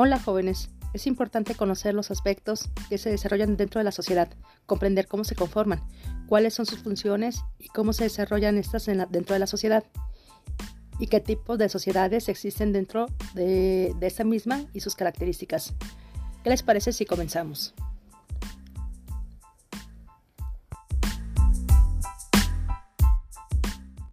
Hola jóvenes, es importante conocer los aspectos que se desarrollan dentro de la sociedad, comprender cómo se conforman, cuáles son sus funciones y cómo se desarrollan estas dentro de la sociedad y qué tipos de sociedades existen dentro de, de esta misma y sus características. ¿Qué les parece si comenzamos?